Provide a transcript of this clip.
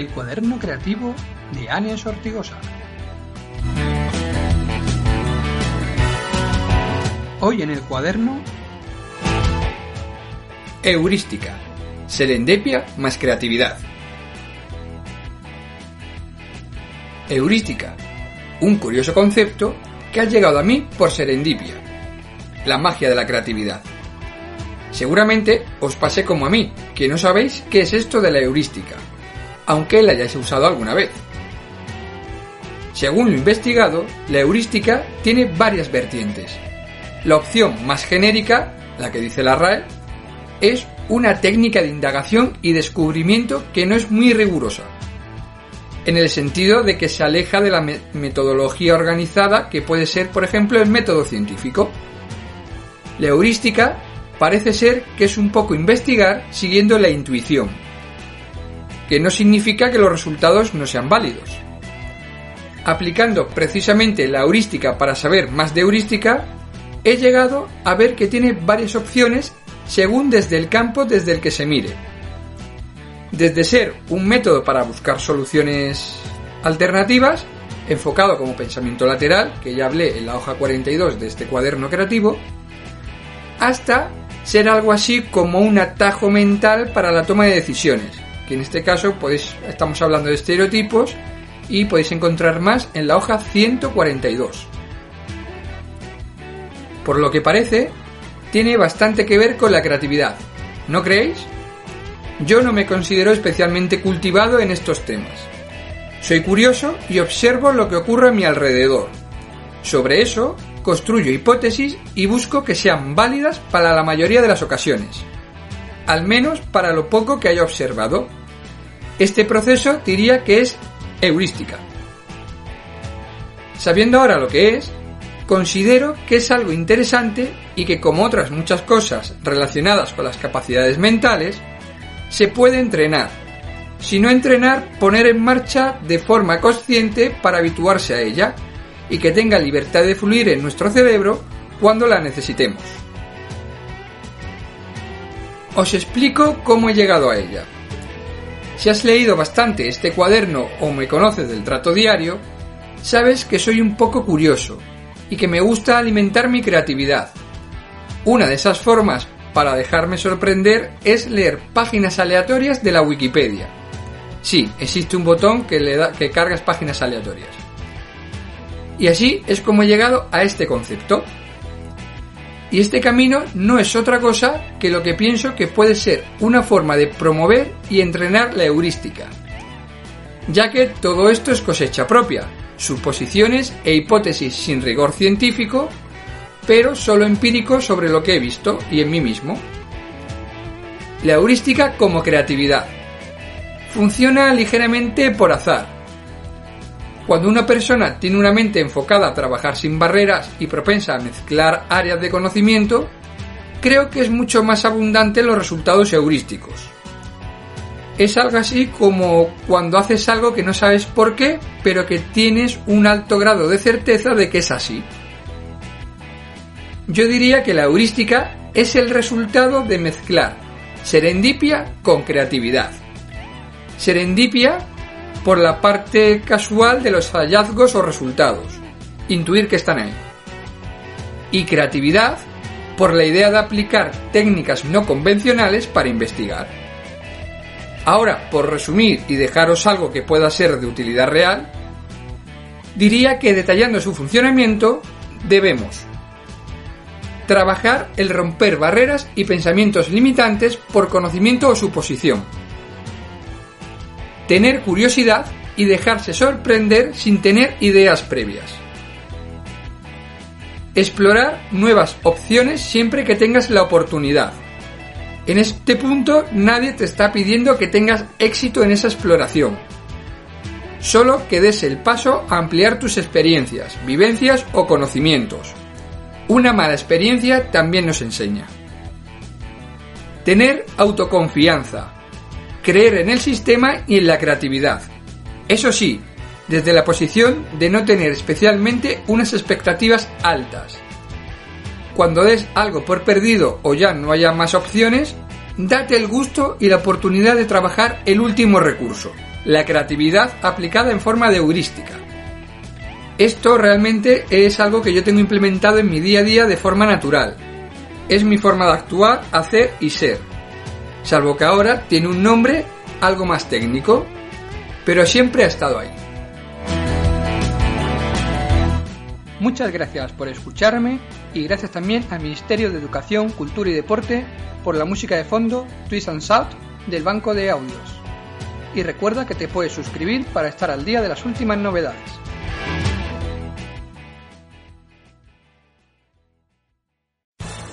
El cuaderno creativo de Anies Ortigosa. Hoy en el cuaderno Heurística. Serendipia más creatividad. Heurística. Un curioso concepto que ha llegado a mí por serendipia. La magia de la creatividad. Seguramente os pasé como a mí, que no sabéis qué es esto de la heurística, aunque la hayáis usado alguna vez. Según lo investigado, la heurística tiene varias vertientes. La opción más genérica, la que dice la RAE, es una técnica de indagación y descubrimiento que no es muy rigurosa, en el sentido de que se aleja de la metodología organizada que puede ser, por ejemplo, el método científico. La heurística parece ser que es un poco investigar siguiendo la intuición, que no significa que los resultados no sean válidos. Aplicando precisamente la heurística para saber más de heurística, he llegado a ver que tiene varias opciones según desde el campo desde el que se mire. Desde ser un método para buscar soluciones alternativas, enfocado como pensamiento lateral, que ya hablé en la hoja 42 de este cuaderno creativo, hasta ser algo así como un atajo mental para la toma de decisiones, que en este caso estamos hablando de estereotipos y podéis encontrar más en la hoja 142. Por lo que parece, tiene bastante que ver con la creatividad, ¿no creéis? Yo no me considero especialmente cultivado en estos temas. Soy curioso y observo lo que ocurre a mi alrededor. Sobre eso, construyo hipótesis y busco que sean válidas para la mayoría de las ocasiones. Al menos para lo poco que haya observado. Este proceso diría que es heurística. Sabiendo ahora lo que es, considero que es algo interesante y que como otras muchas cosas relacionadas con las capacidades mentales, se puede entrenar. Si no entrenar, poner en marcha de forma consciente para habituarse a ella y que tenga libertad de fluir en nuestro cerebro cuando la necesitemos. Os explico cómo he llegado a ella. Si has leído bastante este cuaderno o me conoces del trato diario, sabes que soy un poco curioso y que me gusta alimentar mi creatividad. Una de esas formas para dejarme sorprender es leer páginas aleatorias de la Wikipedia. Sí, existe un botón que le da que cargas páginas aleatorias. Y así es como he llegado a este concepto. Y este camino no es otra cosa que lo que pienso que puede ser una forma de promover y entrenar la heurística. Ya que todo esto es cosecha propia, suposiciones e hipótesis sin rigor científico, pero solo empírico sobre lo que he visto y en mí mismo. La heurística como creatividad. Funciona ligeramente por azar. Cuando una persona tiene una mente enfocada a trabajar sin barreras y propensa a mezclar áreas de conocimiento, creo que es mucho más abundante los resultados heurísticos es algo así como cuando haces algo que no sabes por qué, pero que tienes un alto grado de certeza de que es así. Yo diría que la heurística es el resultado de mezclar serendipia con creatividad. Serendipia por la parte casual de los hallazgos o resultados, intuir que están ahí. Y creatividad por la idea de aplicar técnicas no convencionales para investigar. Ahora, por resumir y dejaros algo que pueda ser de utilidad real, diría que detallando su funcionamiento debemos trabajar el romper barreras y pensamientos limitantes por conocimiento o suposición, tener curiosidad y dejarse sorprender sin tener ideas previas, Explorar nuevas opciones siempre que tengas la oportunidad. En este punto nadie te está pidiendo que tengas éxito en esa exploración. Solo que des el paso a ampliar tus experiencias, vivencias o conocimientos. Una mala experiencia también nos enseña. Tener autoconfianza. Creer en el sistema y en la creatividad. Eso sí, desde la posición de no tener especialmente unas expectativas altas. Cuando des algo por perdido o ya no haya más opciones, date el gusto y la oportunidad de trabajar el último recurso, la creatividad aplicada en forma de heurística. Esto realmente es algo que yo tengo implementado en mi día a día de forma natural. Es mi forma de actuar, hacer y ser. Salvo que ahora tiene un nombre algo más técnico, pero siempre ha estado ahí. Muchas gracias por escucharme y gracias también al Ministerio de Educación, Cultura y Deporte por la música de fondo Twist and Shout del Banco de Audios. Y recuerda que te puedes suscribir para estar al día de las últimas novedades.